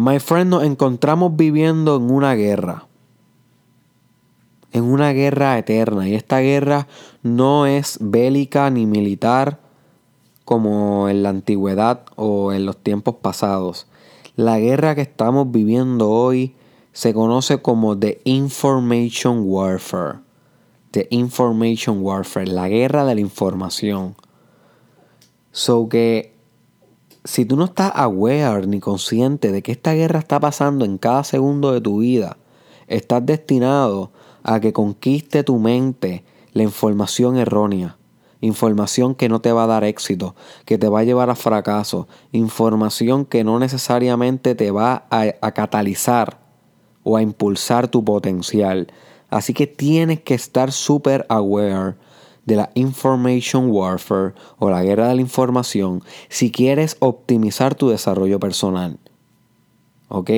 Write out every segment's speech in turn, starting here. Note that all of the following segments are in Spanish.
My friend, nos encontramos viviendo en una guerra. En una guerra eterna. Y esta guerra no es bélica ni militar como en la antigüedad o en los tiempos pasados. La guerra que estamos viviendo hoy se conoce como The Information Warfare. The Information Warfare, la guerra de la información. So que si tú no estás aware ni consciente de que esta guerra está pasando en cada segundo de tu vida, estás destinado a que conquiste tu mente la información errónea, información que no te va a dar éxito, que te va a llevar a fracaso, información que no necesariamente te va a, catalizar o a impulsar tu potencial. Así que tienes que estar súper aware de la information warfare o la guerra de la información si quieres optimizar tu desarrollo personal. ¿Ok?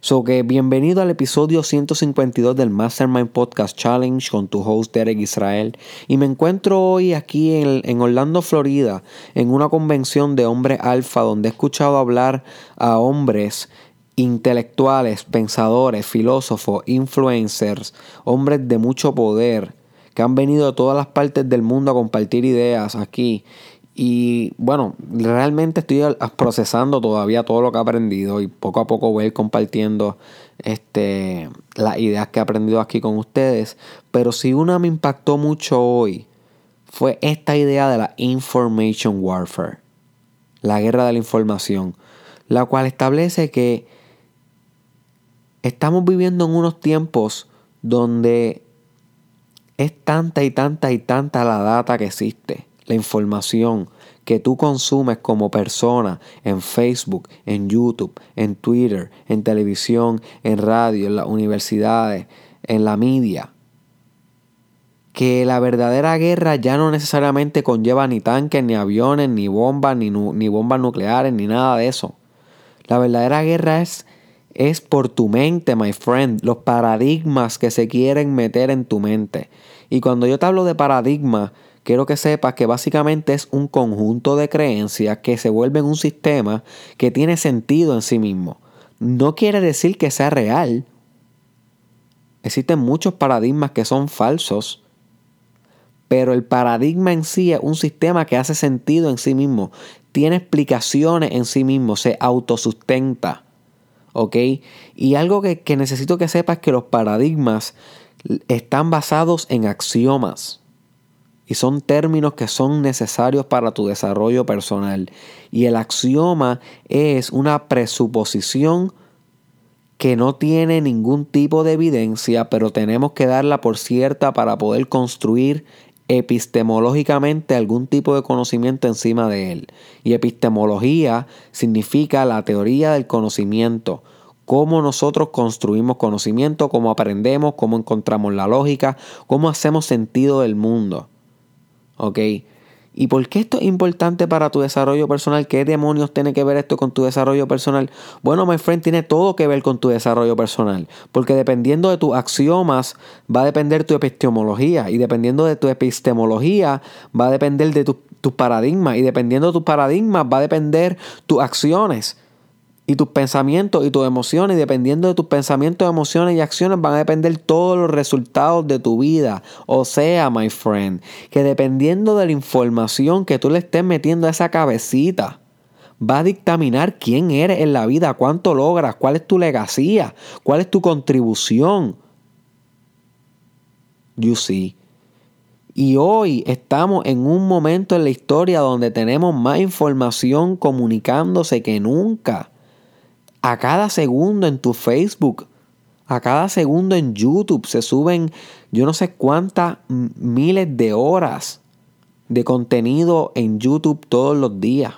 So que bienvenido al episodio 152 del Mastermind Podcast Challenge con tu host Derek Israel. Y me encuentro hoy aquí en, en Orlando, Florida, en una convención de hombres alfa donde he escuchado hablar a hombres intelectuales, pensadores, filósofos, influencers, hombres de mucho poder, que han venido de todas las partes del mundo a compartir ideas aquí. Y bueno, realmente estoy procesando todavía todo lo que he aprendido y poco a poco voy a ir compartiendo este, las ideas que he aprendido aquí con ustedes. Pero si una me impactó mucho hoy fue esta idea de la information warfare, la guerra de la información, la cual establece que estamos viviendo en unos tiempos donde es tanta y tanta y tanta la data que existe, la información que tú consumes como persona en Facebook, en YouTube, en Twitter, en televisión, en radio, en las universidades, en la media. Que la verdadera guerra ya no necesariamente conlleva ni tanques, ni aviones, ni bombas, ni, ni bombas nucleares, ni nada de eso. La verdadera guerra es es por tu mente, my friend, los paradigmas que se quieren meter en tu mente. Y cuando yo te hablo de paradigma, quiero que sepas que básicamente es un conjunto de creencias que se vuelven un sistema que tiene sentido en sí mismo. No quiere decir que sea real. Existen muchos paradigmas que son falsos, pero el paradigma en sí es un sistema que hace sentido en sí mismo, tiene explicaciones en sí mismo, se autosustenta. Y algo que, necesito que sepas es que los paradigmas están basados en axiomas y son términos que son necesarios para tu desarrollo personal. Y el axioma es una presuposición que no tiene ningún tipo de evidencia, pero tenemos que darla por cierta para poder construir epistemológicamente algún tipo de conocimiento encima de él. Y epistemología significa la teoría del conocimiento, cómo nosotros construimos conocimiento, cómo aprendemos, cómo encontramos la lógica, cómo hacemos sentido del mundo. ¿Ok? ¿Y por qué esto es importante para tu desarrollo personal? ¿Qué demonios tiene que ver esto con tu desarrollo personal? Bueno, my friend, tiene todo que ver con tu desarrollo personal. Porque dependiendo de tus axiomas, va a depender tu epistemología. Y dependiendo de tu epistemología, va a depender de tus tu paradigmas. Y dependiendo de tus paradigmas, va a depender tus acciones y tus pensamientos y tus emociones, dependiendo de tus pensamientos, emociones y acciones, van a depender todos los resultados de tu vida. O sea, my friend, que dependiendo de la información que tú le estés metiendo a esa cabecita, va a dictaminar quién eres en la vida, cuánto logras, cuál es tu legacía, cuál es tu contribución. You see. Y hoy estamos en un momento en la historia donde tenemos más información comunicándose que nunca a cada segundo en tu Facebook, a cada segundo en YouTube se suben yo no sé cuántas miles de horas de contenido en YouTube todos los días.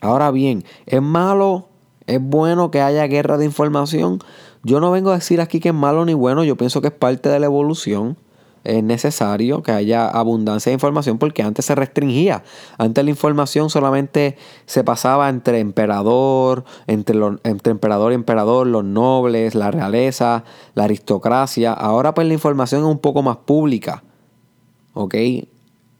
Ahora bien, ¿es malo? ¿Es bueno que haya guerra de información? Yo no vengo a decir aquí que es malo ni bueno, yo pienso que es parte de la evolución es necesario que haya abundancia de información porque antes se restringía. Antes la información solamente se pasaba entre emperador, entre, entre emperador y emperador, los nobles, la realeza, la aristocracia. Ahora pues la información es un poco más pública. ¿Ok?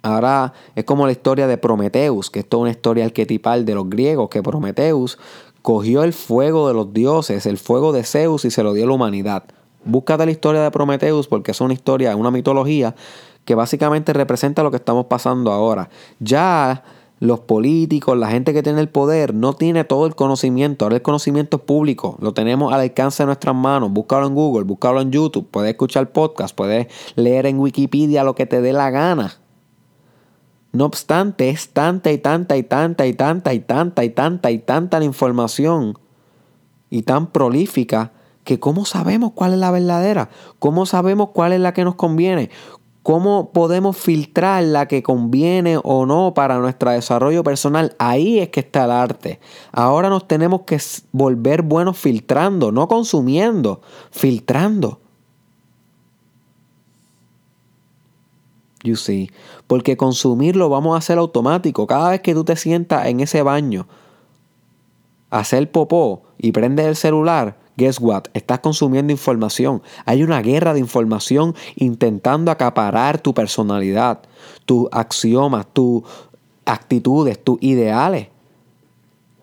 Ahora es como la historia de Prometeus, que es toda una historia arquetipal de los griegos, que Prometeus cogió el fuego de los dioses, el fuego de Zeus y se lo dio a la humanidad. Búscate la historia de Prometeus porque es una historia, una mitología que básicamente representa lo que estamos pasando ahora. Ya los políticos, la gente que tiene el poder, no tiene todo el conocimiento. Ahora el conocimiento es público, lo tenemos al alcance de nuestras manos. Búscalo en Google, búscalo en YouTube, puedes escuchar podcast, puedes leer en Wikipedia lo que te dé la gana. No obstante, es tanta y tanta y tanta y tanta y tanta y tanta y tanta la información y tan prolífica que cómo sabemos cuál es la verdadera, cómo sabemos cuál es la que nos conviene, cómo podemos filtrar la que conviene o no para nuestro desarrollo personal. Ahí es que está el arte. Ahora nos tenemos que volver buenos filtrando, no consumiendo, filtrando. You see. Porque consumir lo vamos a hacer automático. Cada vez que tú te sientas en ese baño hacer popó y prendes el celular, guess what? Estás consumiendo información. Hay una guerra de información intentando acaparar tu personalidad, tus axiomas, tus actitudes, tus ideales.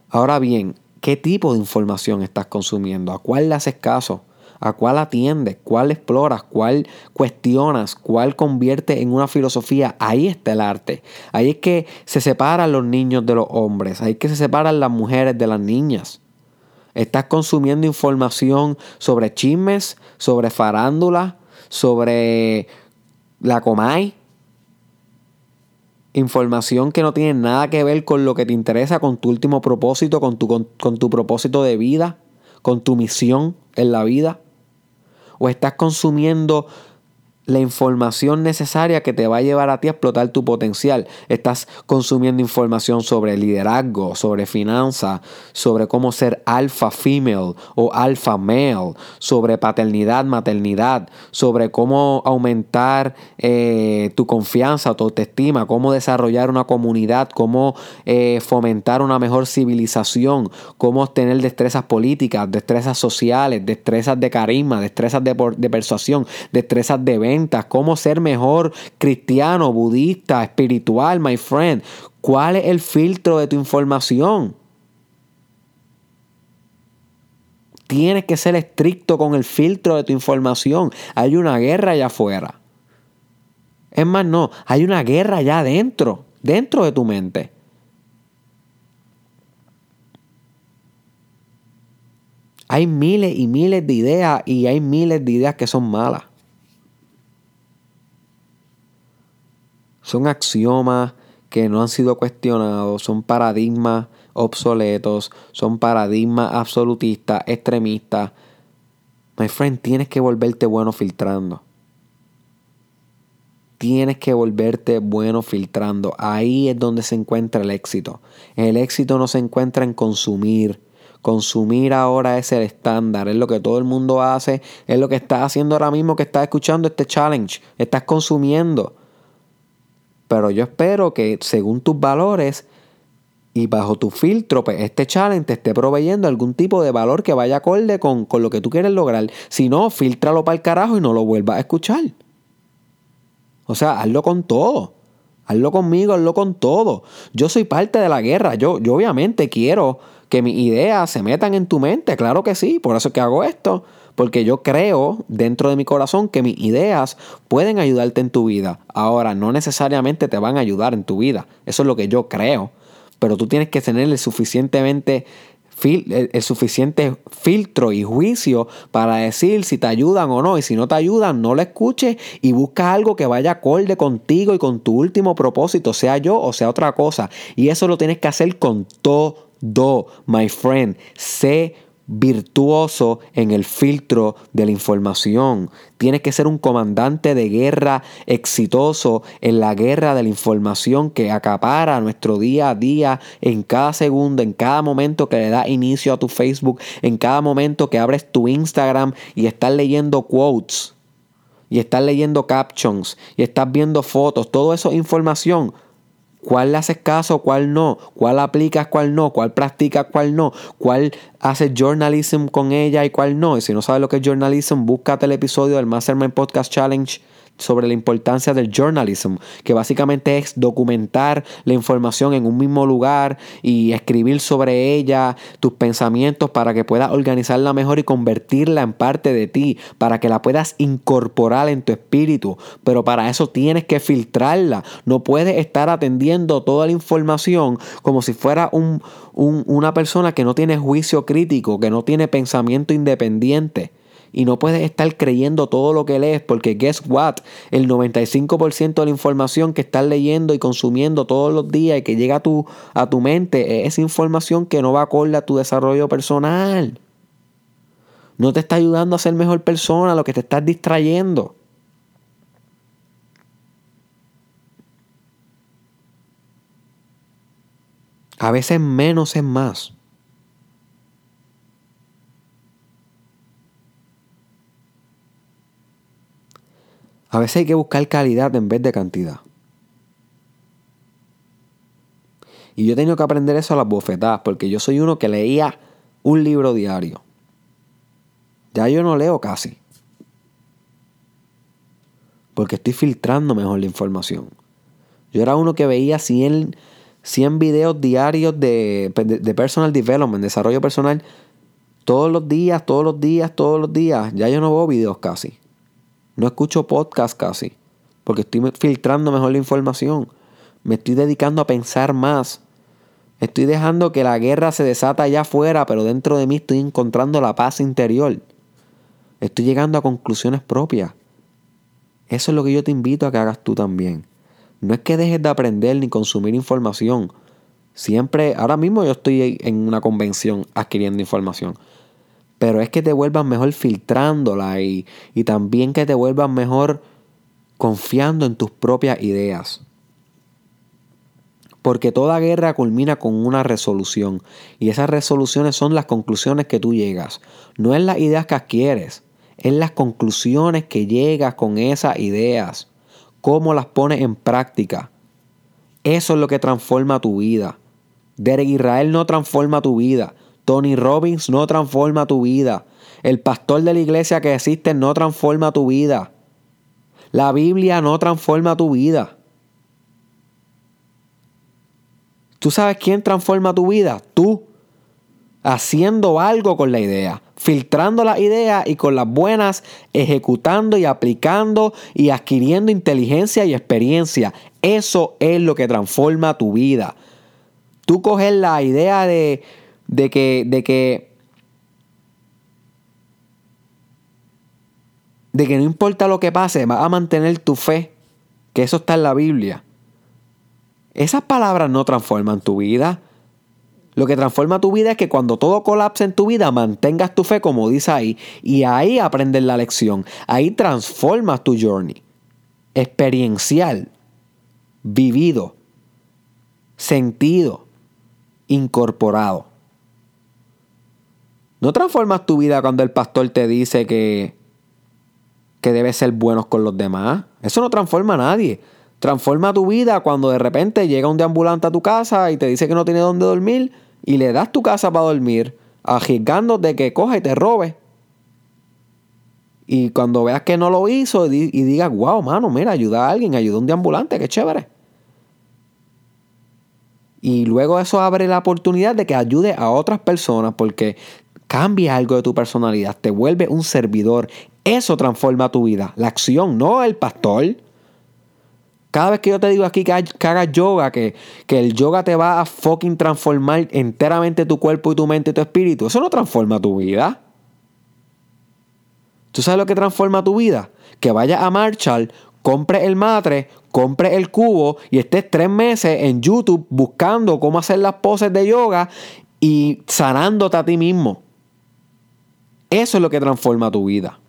Ahora bien, ¿qué tipo de información estás consumiendo? ¿A cuál le haces caso? a cuál atiendes, cuál exploras, cuál cuestionas, cuál convierte en una filosofía. Ahí está el arte. Ahí es que se separan los niños de los hombres. Ahí es que se separan las mujeres de las niñas. Estás consumiendo información sobre chismes, sobre farándula, sobre la Comay. Información que no tiene nada que ver con lo que te interesa, con tu último propósito, con tu, con tu propósito de vida, con tu misión en la vida o estás consumiendo la información necesaria que te va a llevar a ti a explotar tu potencial. Estás consumiendo información sobre liderazgo, sobre finanzas, sobre cómo ser alfa female o alfa male, sobre paternidad, maternidad, sobre cómo aumentar eh, tu confianza, tu autoestima, cómo desarrollar una comunidad, cómo eh, fomentar una mejor civilización, cómo obtener destrezas políticas, destrezas sociales, destrezas de carisma, destrezas de, de persuasión, destrezas de venta cómo ser mejor cristiano, budista, espiritual, my friend. ¿Cuál es el filtro de tu información? Tienes que ser estricto con el filtro de tu información. Hay una guerra allá afuera. Es más, no, hay una guerra allá adentro, dentro de tu mente. Hay miles y miles de ideas y hay miles de ideas que son malas. Son axiomas que no han sido cuestionados, son paradigmas obsoletos, son paradigmas absolutistas, extremistas. My friend, tienes que volverte bueno filtrando. Tienes que volverte bueno filtrando. Ahí es donde se encuentra el éxito. El éxito no se encuentra en consumir. Consumir ahora es el estándar, es lo que todo el mundo hace, es lo que estás haciendo ahora mismo que estás escuchando este challenge. Estás consumiendo. Pero yo espero que según tus valores y bajo tu filtro, pues este challenge te esté proveyendo algún tipo de valor que vaya acorde con, con lo que tú quieres lograr. Si no, filtralo para el carajo y no lo vuelvas a escuchar. O sea, hazlo con todo. Hazlo conmigo, hazlo con todo. Yo soy parte de la guerra. Yo, yo obviamente quiero que mis ideas se metan en tu mente. Claro que sí. Por eso es que hago esto porque yo creo dentro de mi corazón que mis ideas pueden ayudarte en tu vida. Ahora, no necesariamente te van a ayudar en tu vida, eso es lo que yo creo, pero tú tienes que tener el suficientemente el, suficiente filtro y juicio para decir si te ayudan o no. Y si no te ayudan, no lo escuches y busca algo que vaya acorde contigo y con tu último propósito, sea yo o sea otra cosa. Y eso lo tienes que hacer con todo, my friend. Sé virtuoso en el filtro de la información. Tienes que ser un comandante de guerra exitoso en la guerra de la información que acapara nuestro día a día en cada segundo, en cada momento que le da inicio a tu Facebook, en cada momento que abres tu Instagram y estás leyendo quotes y estás leyendo captions y estás viendo fotos, todo eso es información ¿Cuál le haces caso, cuál no? ¿Cuál aplicas, cuál no? ¿Cuál practicas, cuál no? ¿Cuál haces journalism con ella y cuál no? Y si no sabes lo que es journalism, búscate el episodio del Mastermind Podcast Challenge sobre la importancia del journalism, que básicamente es documentar la información en un mismo lugar y escribir sobre ella tus pensamientos para que puedas organizarla mejor y convertirla en parte de ti, para que la puedas incorporar en tu espíritu. Pero para eso tienes que filtrarla. No puedes estar atendiendo toda la información como si fuera un, una persona que no tiene juicio crítico, que no tiene pensamiento independiente y no puedes estar creyendo todo lo que lees porque guess what, el 95% de la información que estás leyendo y consumiendo todos los días y que llega a tu, a tu mente es información que no va acorde a tu desarrollo personal. No te está ayudando a ser mejor persona, lo que te estás distrayendo. A veces menos es más. A veces hay que buscar calidad en vez de cantidad. Y yo he tenido que aprender eso a las bofetadas, porque yo soy uno que leía un libro diario. Ya yo no leo casi. Porque estoy filtrando mejor la información. Yo era uno que veía 100, 100 videos diarios de, de personal development, desarrollo personal, todos los días, todos los días, todos los días. Ya yo no veo videos casi. No escucho podcast casi, porque estoy filtrando mejor la información. Me estoy dedicando a pensar más. Estoy dejando que la guerra se desata allá afuera, pero dentro de mí estoy encontrando la paz interior. Estoy llegando a conclusiones propias. Eso es lo que yo te invito a que hagas tú también. No es que dejes de aprender ni consumir información. Siempre, ahora mismo yo estoy en una convención adquiriendo información pero es que te vuelvas mejor filtrándola y, y también que te vuelvas mejor confiando en tus propias ideas. Porque toda guerra culmina con una resolución y esas resoluciones son las conclusiones que tú llegas. No es las ideas que adquieres, es las conclusiones que llegas con esas ideas. Cómo las pones en práctica. Eso es lo que transforma tu vida. Derek Israel no transforma tu vida. Tony Robbins no transforma tu vida. El pastor de la iglesia que existe no transforma tu vida. La Biblia no transforma tu vida. ¿Tú sabes quién transforma tu vida? Tú. Haciendo algo con la idea, filtrando la idea y con las buenas, ejecutando y aplicando y adquiriendo inteligencia y experiencia. Eso es lo que transforma tu vida. Tú coges la idea de, de que, de que, de que no importa lo que pase, vas a mantener tu fe, que eso está en la Biblia. Esas palabras no transforman tu vida. Lo que transforma tu vida es que cuando todo colapse en tu vida, mantengas tu fe, como dice ahí, y ahí aprendes la lección. Ahí transformas tu journey. Experiencial, vivido, sentido, incorporado. No transformas tu vida cuando el pastor te dice que, que debes ser buenos con los demás. Eso no transforma a nadie. Transforma tu vida cuando de repente llega un deambulante a tu casa y te dice que no tiene dónde dormir y le das tu casa para dormir, arriesgándote que coja y te robe. Y cuando veas que no lo hizo y digas, wow, mano, mira, ayuda a alguien, ayuda a un deambulante, qué chévere. Y luego eso abre la oportunidad de que ayude a otras personas porque cambia algo de tu personalidad, te vuelve un servidor. Eso transforma tu vida. La acción, no el pastor. Cada vez que yo te digo aquí que, hagas yoga, que, que, el yoga te va a fucking transformar enteramente tu cuerpo y tu mente y tu espíritu, eso no transforma tu vida. ¿Tú sabes lo que transforma tu vida? Que vayas a Marshall, compre el matre, compre el cubo y estés tres meses en YouTube buscando cómo hacer las poses de yoga y sanándote a ti mismo. Eso es lo que transforma tu vida.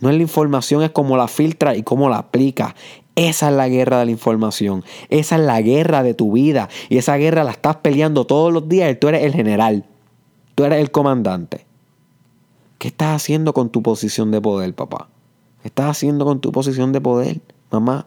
No es la información, es cómo la filtra y cómo la aplica. Esa es la guerra de la información. Esa es la guerra de tu vida. Y esa guerra la estás peleando todos los días y tú eres el general. Tú eres el comandante. ¿Qué estás haciendo con tu posición de poder, papá? ¿Qué estás haciendo con tu posición de poder, mamá?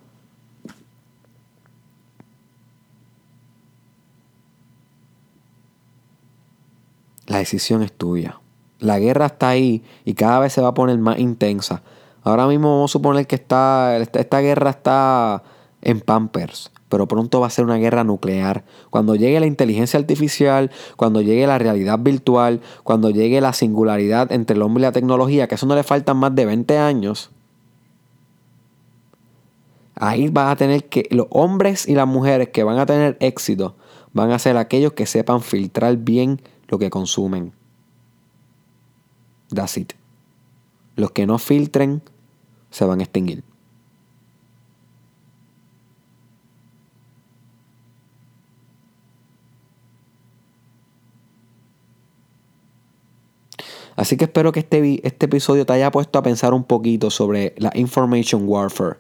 La decisión es tuya. La guerra está ahí y cada vez se va a poner más intensa. Ahora mismo vamos a suponer que está, esta guerra está en Pampers pero pronto va a ser una guerra nuclear. Cuando llegue la inteligencia artificial, cuando llegue la realidad virtual, cuando llegue la singularidad entre el hombre y la tecnología, que eso no le faltan más de 20 años, ahí vas a tener que los hombres y las mujeres que van a tener éxito van a ser aquellos que sepan filtrar bien lo que consumen. That's it. Los que no filtren se van a extinguir. Así que espero que este, este episodio te haya puesto a pensar un poquito sobre la information warfare.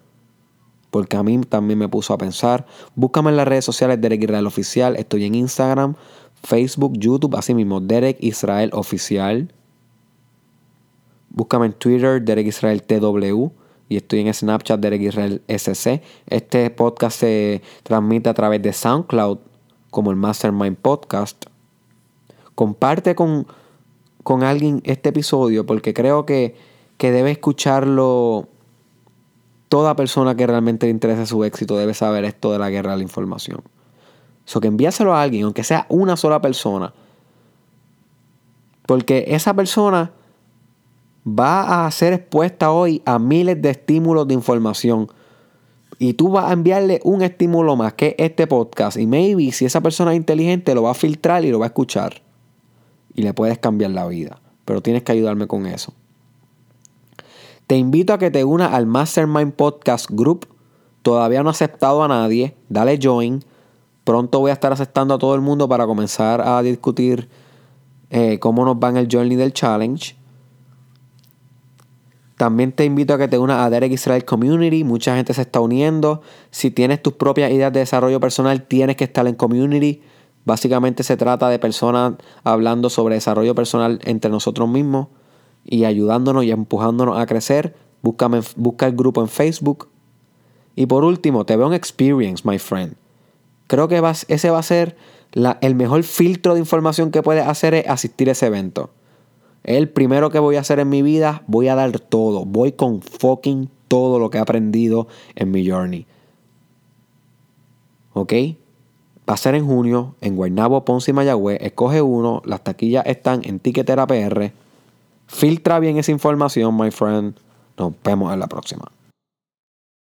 Porque a mí también me puso a pensar. Búscame en las redes sociales Derek Israel Oficial. Estoy en Instagram, Facebook, YouTube, así mismo, Derek Israel Oficial. Búscame en Twitter, Derek. Y estoy en Snapchat, Derek SC. Este podcast se transmite a través de SoundCloud como el Mastermind Podcast. Comparte con con alguien este episodio porque creo que, debe escucharlo toda persona que realmente le interese su éxito debe saber esto de la guerra de la información. So que envíaselo a alguien, aunque sea una sola persona. Porque esa persona va a ser expuesta hoy a miles de estímulos de información. Y tú vas a enviarle un estímulo más, que este podcast. Y maybe si esa persona es inteligente, lo va a filtrar y lo va a escuchar y le puedes cambiar la vida. Pero tienes que ayudarme con eso. Te invito a que te unas al Mastermind Podcast Group. Todavía no he aceptado a nadie. Dale join. Pronto voy a estar aceptando a todo el mundo para comenzar a discutir eh, cómo nos va en el journey del challenge. También te invito a que te unas a Derek Israel Community. Mucha gente se está uniendo. Si tienes tus propias ideas de desarrollo personal, tienes que estar en community. Básicamente se trata de personas hablando sobre desarrollo personal entre nosotros mismos y ayudándonos y empujándonos a crecer. Búscame, busca el grupo en Facebook. Y por último, te veo en Experience, my friend. Creo que ese va a ser el mejor filtro de información que puedes hacer es asistir a ese evento. El primero que voy a hacer en mi vida. Voy a dar todo. Voy con fucking todo lo que he aprendido en mi journey. ¿Ok? Va a ser en junio en Guaynabo, Ponce y Mayagüez. Escoge uno. Las taquillas están en Tiquetera PR. Filtra bien esa información, my friend. Nos vemos en la próxima.